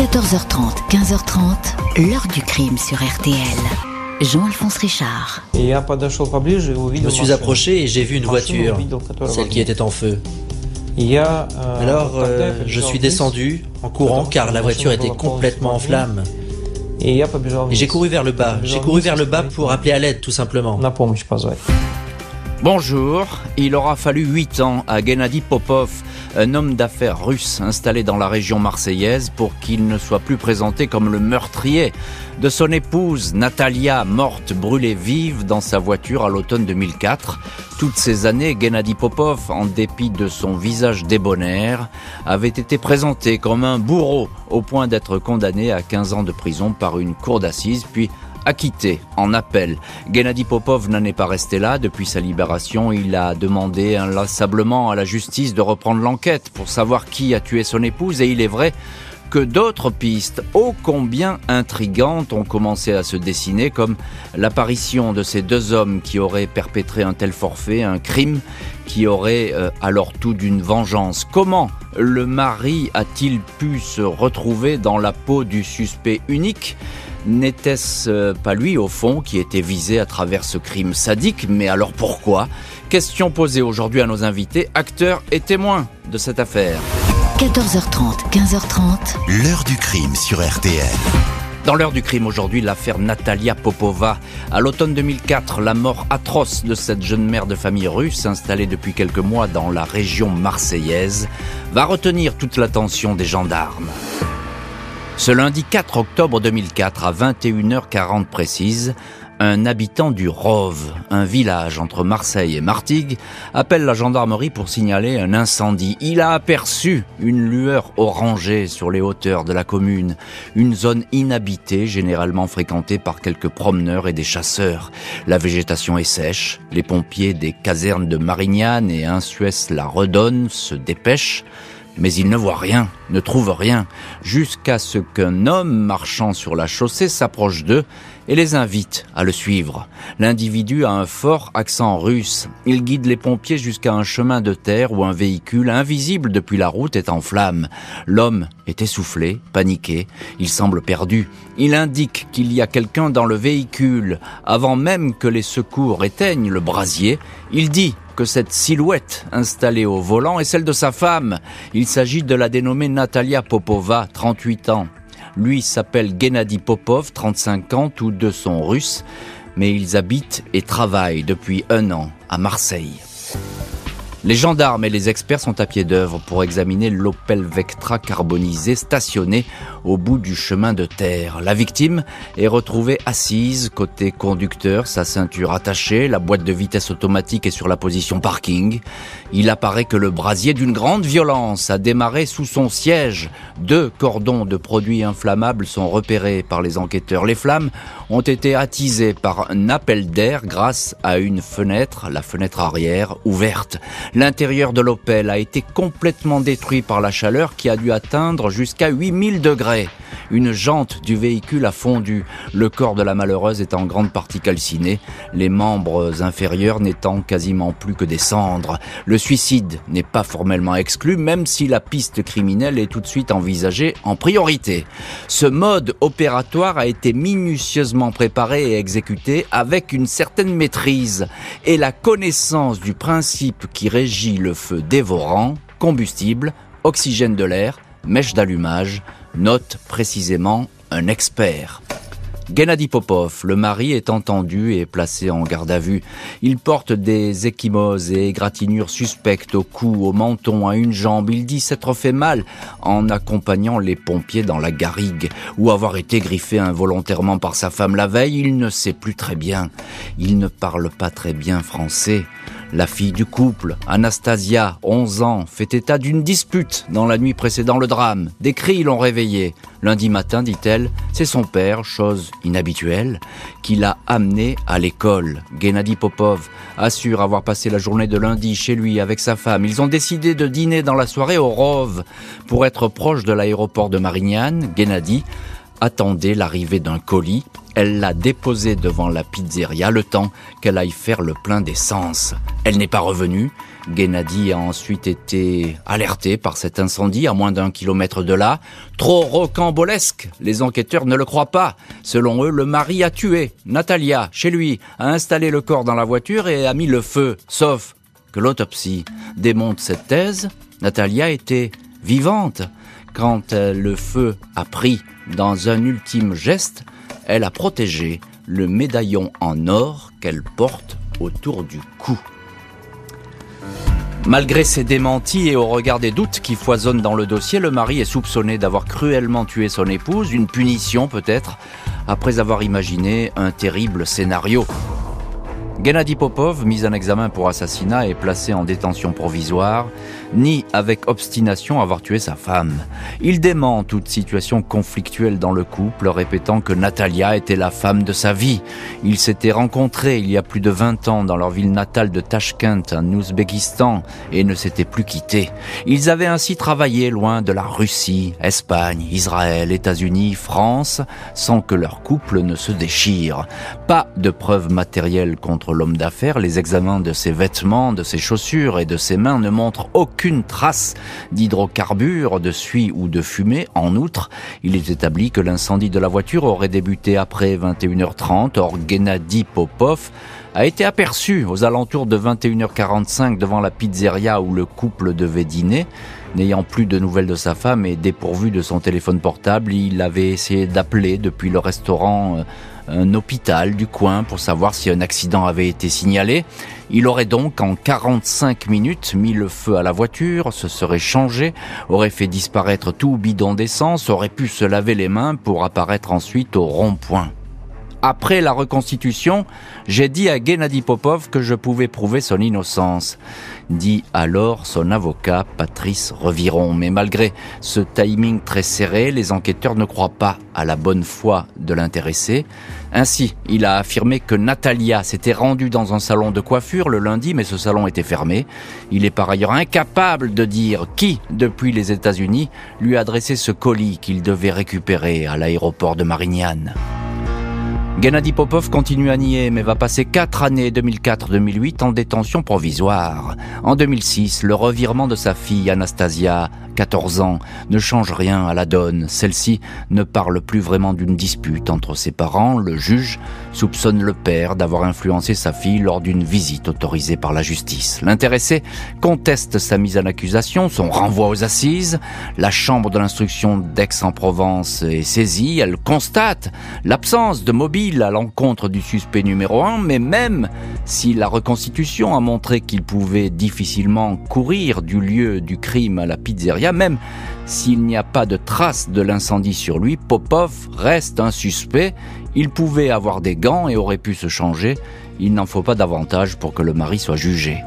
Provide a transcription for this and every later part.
14h30, 15h30, l'heure du crime sur RTL. Jean-Alphonse Richard. Je me suis approché et j'ai vu une voiture, celle qui était en feu. Alors, euh, je suis descendu en courant car la voiture était complètement en flammes. Et j'ai couru vers le bas. J'ai couru vers le bas pour appeler à l'aide, tout simplement. Bonjour, il aura fallu 8 ans à Gennady Popov, un homme d'affaires russe installé dans la région marseillaise, pour qu'il ne soit plus présenté comme le meurtrier de son épouse Natalia, morte brûlée vive dans sa voiture à l'automne 2004. Toutes ces années, Gennady Popov, en dépit de son visage débonnaire, avait été présenté comme un bourreau au point d'être condamné à 15 ans de prison par une cour d'assises, puis acquitté en appel. Gennady Popov n'en est pas resté là. Depuis sa libération, il a demandé inlassablement à la justice de reprendre l'enquête pour savoir qui a tué son épouse et il est vrai que d'autres pistes ô combien intrigantes ont commencé à se dessiner, comme l'apparition de ces deux hommes qui auraient perpétré un tel forfait, un crime qui aurait euh, alors tout d'une vengeance. Comment le mari a-t-il pu se retrouver dans la peau du suspect unique? N'était-ce euh, pas lui, au fond, qui était visé à travers ce crime sadique? Mais alors pourquoi? Question posée aujourd'hui à nos invités, acteurs et témoins de cette affaire. 14h30, 15h30. L'heure du crime sur RTL. Dans l'heure du crime aujourd'hui, l'affaire Natalia Popova. À l'automne 2004, la mort atroce de cette jeune mère de famille russe installée depuis quelques mois dans la région marseillaise va retenir toute l'attention des gendarmes. Ce lundi 4 octobre 2004 à 21h40 précise, un habitant du Rove, un village entre Marseille et Martigues, appelle la gendarmerie pour signaler un incendie. Il a aperçu une lueur orangée sur les hauteurs de la commune, une zone inhabitée généralement fréquentée par quelques promeneurs et des chasseurs. La végétation est sèche, les pompiers des casernes de Marignane et Insuès-la Redonne se dépêchent mais il ne voit rien, ne trouve rien, jusqu'à ce qu'un homme marchant sur la chaussée s'approche d'eux et les invite à le suivre. L'individu a un fort accent russe. Il guide les pompiers jusqu'à un chemin de terre où un véhicule invisible depuis la route est en flammes. L'homme est essoufflé, paniqué, il semble perdu. Il indique qu'il y a quelqu'un dans le véhicule. Avant même que les secours éteignent le brasier, il dit que cette silhouette installée au volant est celle de sa femme. Il s'agit de la dénommée Natalia Popova, 38 ans. Lui s'appelle Gennady Popov, 35 ans, tous deux sont russes, mais ils habitent et travaillent depuis un an à Marseille. Les gendarmes et les experts sont à pied d'œuvre pour examiner l'Opel Vectra carbonisé stationné au bout du chemin de terre. La victime est retrouvée assise côté conducteur, sa ceinture attachée, la boîte de vitesse automatique est sur la position parking. Il apparaît que le brasier d'une grande violence a démarré sous son siège. Deux cordons de produits inflammables sont repérés par les enquêteurs. Les flammes ont été attisées par un appel d'air grâce à une fenêtre, la fenêtre arrière, ouverte. L'intérieur de l'Opel a été complètement détruit par la chaleur qui a dû atteindre jusqu'à 8000 degrés. Une jante du véhicule a fondu, le corps de la malheureuse est en grande partie calciné, les membres inférieurs n'étant quasiment plus que des cendres. Le suicide n'est pas formellement exclu, même si la piste criminelle est tout de suite envisagée en priorité. Ce mode opératoire a été minutieusement préparé et exécuté avec une certaine maîtrise et la connaissance du principe qui régit le feu dévorant, combustible, oxygène de l'air, mèche d'allumage, note précisément un expert. Gennady Popov, le mari, est entendu et placé en garde à vue. Il porte des échymoses et égratignures suspectes au cou, au menton, à une jambe. Il dit s'être fait mal en accompagnant les pompiers dans la garrigue ou avoir été griffé involontairement par sa femme la veille. Il ne sait plus très bien. Il ne parle pas très bien français. La fille du couple, Anastasia, 11 ans, fait état d'une dispute dans la nuit précédant le drame. Des cris l'ont réveillée. Lundi matin, dit-elle, c'est son père, chose inhabituelle, qui l'a amené à l'école. Gennady Popov assure avoir passé la journée de lundi chez lui avec sa femme. Ils ont décidé de dîner dans la soirée au Rove pour être proche de l'aéroport de Marignane. Gennady attendait l'arrivée d'un colis elle l'a déposé devant la pizzeria le temps qu'elle aille faire le plein d'essence. Elle n'est pas revenue. Gennady a ensuite été alerté par cet incendie à moins d'un kilomètre de là. Trop rocambolesque, les enquêteurs ne le croient pas. Selon eux, le mari a tué Natalia chez lui, a installé le corps dans la voiture et a mis le feu. Sauf que l'autopsie démonte cette thèse. Natalia était vivante. Quand le feu a pris dans un ultime geste, elle a protégé le médaillon en or qu'elle porte autour du cou. Malgré ces démentis et au regard des doutes qui foisonnent dans le dossier, le mari est soupçonné d'avoir cruellement tué son épouse, une punition peut-être, après avoir imaginé un terrible scénario. Gennady Popov, mis en examen pour assassinat, est placé en détention provisoire, ni avec obstination avoir tué sa femme. Il dément toute situation conflictuelle dans le couple, répétant que Natalia était la femme de sa vie. Ils s'étaient rencontrés il y a plus de 20 ans dans leur ville natale de Tashkent, en Ouzbékistan, et ne s'étaient plus quittés. Ils avaient ainsi travaillé loin de la Russie, Espagne, Israël, États-Unis, France, sans que leur couple ne se déchire. Pas de preuves matérielles contre l'homme d'affaires, les examens de ses vêtements, de ses chaussures et de ses mains ne montrent aucune trace d'hydrocarbures, de suie ou de fumée. En outre, il est établi que l'incendie de la voiture aurait débuté après 21h30. Or, Gennady Popov a été aperçu aux alentours de 21h45 devant la pizzeria où le couple devait dîner. N'ayant plus de nouvelles de sa femme et dépourvu de son téléphone portable, il avait essayé d'appeler depuis le restaurant euh, un hôpital du coin pour savoir si un accident avait été signalé. Il aurait donc en 45 minutes mis le feu à la voiture, se serait changé, aurait fait disparaître tout bidon d'essence, aurait pu se laver les mains pour apparaître ensuite au rond-point. Après la reconstitution, j'ai dit à Gennady Popov que je pouvais prouver son innocence, dit alors son avocat Patrice Reviron. Mais malgré ce timing très serré, les enquêteurs ne croient pas à la bonne foi de l'intéressé. Ainsi, il a affirmé que Natalia s'était rendue dans un salon de coiffure le lundi, mais ce salon était fermé. Il est par ailleurs incapable de dire qui, depuis les États-Unis, lui a adressé ce colis qu'il devait récupérer à l'aéroport de Marignane. Gennady Popov continue à nier, mais va passer quatre années 2004-2008 en détention provisoire. En 2006, le revirement de sa fille Anastasia 14 ans, ne change rien à la donne. Celle-ci ne parle plus vraiment d'une dispute entre ses parents. Le juge soupçonne le père d'avoir influencé sa fille lors d'une visite autorisée par la justice. L'intéressé conteste sa mise en accusation, son renvoi aux assises. La chambre de l'instruction d'Aix-en-Provence est saisie. Elle constate l'absence de mobile à l'encontre du suspect numéro 1, mais même si la reconstitution a montré qu'il pouvait difficilement courir du lieu du crime à la pizzeria, même s'il n'y a pas de trace de l'incendie sur lui, Popov reste un suspect. Il pouvait avoir des gants et aurait pu se changer. Il n'en faut pas davantage pour que le mari soit jugé.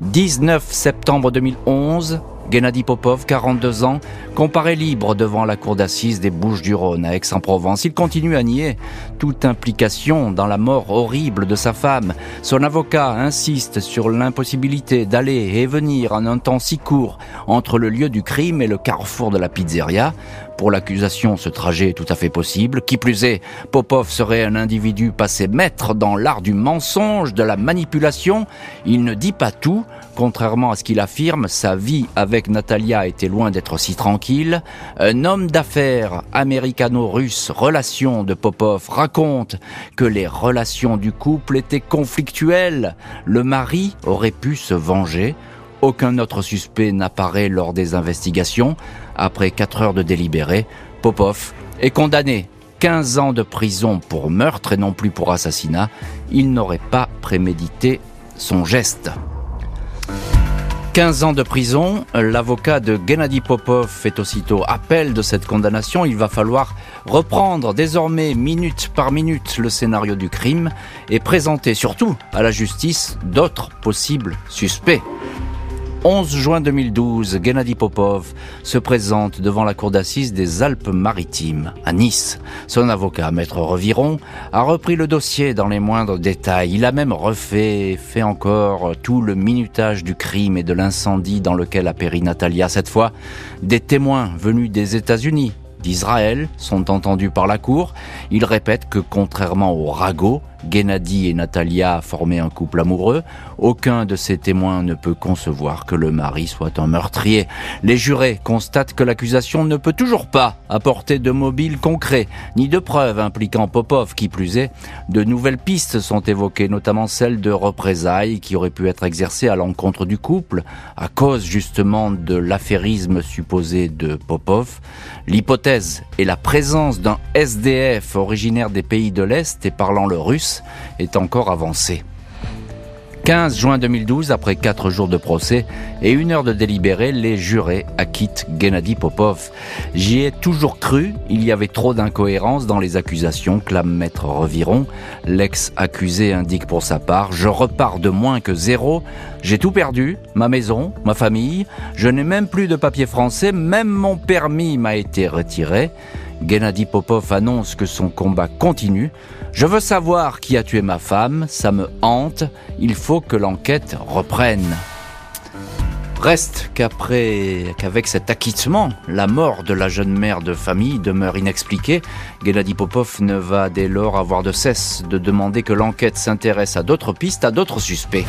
19 septembre 2011, Gennady Popov, 42 ans, comparé libre devant la cour d'assises des Bouches-du-Rhône à Aix-en-Provence. Il continue à nier toute implication dans la mort horrible de sa femme. Son avocat insiste sur l'impossibilité d'aller et venir en un temps si court entre le lieu du crime et le carrefour de la pizzeria. Pour l'accusation, ce trajet est tout à fait possible. Qui plus est, Popov serait un individu passé maître dans l'art du mensonge, de la manipulation. Il ne dit pas tout. Contrairement à ce qu'il affirme, sa vie avec Natalia était loin d'être si tranquille. Un homme d'affaires américano-russe, relation de Popov, raconte que les relations du couple étaient conflictuelles. Le mari aurait pu se venger. Aucun autre suspect n'apparaît lors des investigations. Après quatre heures de délibéré, Popov est condamné 15 ans de prison pour meurtre et non plus pour assassinat. Il n'aurait pas prémédité son geste. 15 ans de prison, l'avocat de Gennady Popov fait aussitôt appel de cette condamnation. Il va falloir reprendre désormais minute par minute le scénario du crime et présenter surtout à la justice d'autres possibles suspects. 11 juin 2012, Gennady Popov se présente devant la cour d'assises des Alpes-Maritimes, à Nice. Son avocat, Maître Reviron, a repris le dossier dans les moindres détails. Il a même refait, fait encore tout le minutage du crime et de l'incendie dans lequel a péri Natalia. Cette fois, des témoins venus des États-Unis d'Israël sont entendus par la cour. Ils répètent que contrairement au ragot, Gennady et Natalia formaient un couple amoureux. Aucun de ces témoins ne peut concevoir que le mari soit un meurtrier. Les jurés constatent que l'accusation ne peut toujours pas apporter de mobile concret, ni de preuves impliquant Popov, qui plus est. De nouvelles pistes sont évoquées, notamment celle de représailles qui auraient pu être exercées à l'encontre du couple, à cause justement de l'affairisme supposé de Popov. L'hypothèse est la présence d'un SDF originaire des pays de l'Est et parlant le russe est encore avancée. 15 juin 2012, après 4 jours de procès et une heure de délibéré, les jurés acquittent Gennady Popov. J'y ai toujours cru, il y avait trop d'incohérences dans les accusations, clame maître Reviron. L'ex-accusé indique pour sa part, je repars de moins que zéro, j'ai tout perdu, ma maison, ma famille, je n'ai même plus de papier français, même mon permis m'a été retiré. Gennady Popov annonce que son combat continue. Je veux savoir qui a tué ma femme, ça me hante, il faut que l'enquête reprenne. Reste qu'après, qu'avec cet acquittement, la mort de la jeune mère de famille demeure inexpliquée. Gennady Popov ne va dès lors avoir de cesse de demander que l'enquête s'intéresse à d'autres pistes, à d'autres suspects.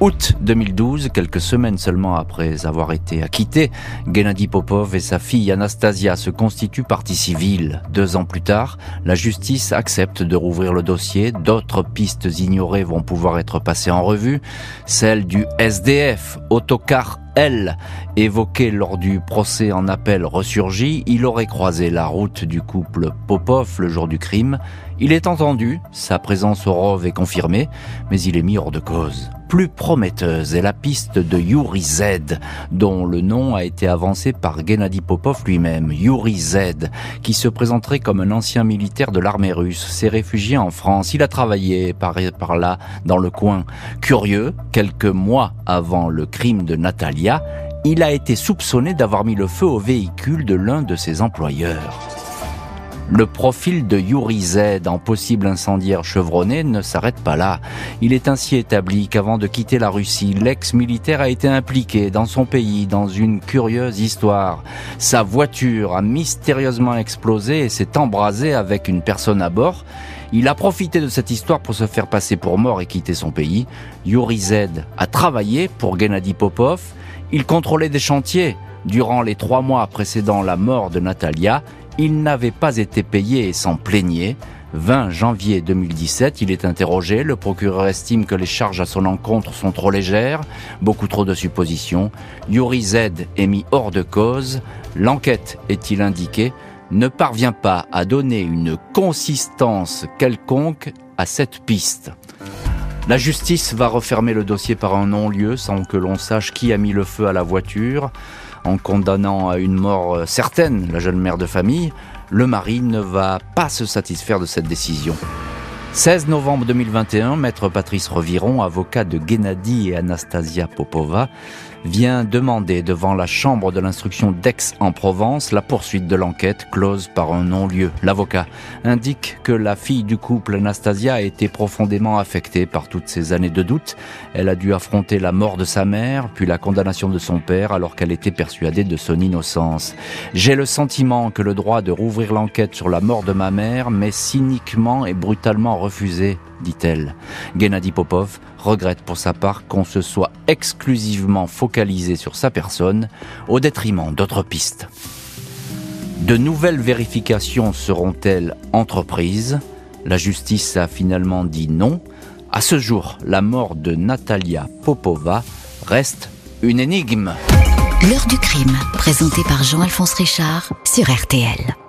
Août 2012, quelques semaines seulement après avoir été acquitté, Gennady Popov et sa fille Anastasia se constituent partie civile. Deux ans plus tard, la justice accepte de rouvrir le dossier. D'autres pistes ignorées vont pouvoir être passées en revue. Celle du SDF, autocar L, évoqué lors du procès en appel ressurgi, il aurait croisé la route du couple Popov le jour du crime. Il est entendu, sa présence au Rove est confirmée, mais il est mis hors de cause plus prometteuse est la piste de Yuri Z, dont le nom a été avancé par Gennady Popov lui-même. Yuri Z, qui se présenterait comme un ancien militaire de l'armée russe, s'est réfugié en France. Il a travaillé par, par là, dans le coin. Curieux, quelques mois avant le crime de Natalia, il a été soupçonné d'avoir mis le feu au véhicule de l'un de ses employeurs. Le profil de Yuri Z en possible incendiaire chevronné ne s'arrête pas là. Il est ainsi établi qu'avant de quitter la Russie, l'ex-militaire a été impliqué dans son pays dans une curieuse histoire. Sa voiture a mystérieusement explosé et s'est embrasée avec une personne à bord. Il a profité de cette histoire pour se faire passer pour mort et quitter son pays. Yuri Z a travaillé pour Gennady Popov. Il contrôlait des chantiers. Durant les trois mois précédant la mort de Natalia, il n'avait pas été payé et s'en plaignait. 20 janvier 2017, il est interrogé. Le procureur estime que les charges à son encontre sont trop légères, beaucoup trop de suppositions. Yuri Z est mis hors de cause. L'enquête, est-il indiqué, ne parvient pas à donner une consistance quelconque à cette piste. La justice va refermer le dossier par un non-lieu sans que l'on sache qui a mis le feu à la voiture en condamnant à une mort euh, certaine la jeune mère de famille, le mari ne va pas se satisfaire de cette décision. 16 novembre 2021, maître Patrice Reviron, avocat de Gennady et Anastasia Popova, vient demander devant la chambre de l'instruction d'Aix en Provence la poursuite de l'enquête close par un non-lieu. L'avocat indique que la fille du couple Anastasia a été profondément affectée par toutes ces années de doute. Elle a dû affronter la mort de sa mère, puis la condamnation de son père alors qu'elle était persuadée de son innocence. J'ai le sentiment que le droit de rouvrir l'enquête sur la mort de ma mère m'est cyniquement et brutalement refusé dit-elle. Gennady Popov regrette pour sa part qu'on se soit exclusivement focalisé sur sa personne au détriment d'autres pistes. De nouvelles vérifications seront-elles entreprises? La justice a finalement dit non. À ce jour, la mort de Natalia Popova reste une énigme. L'heure du crime, présenté par Jean-Alphonse Richard sur RTL.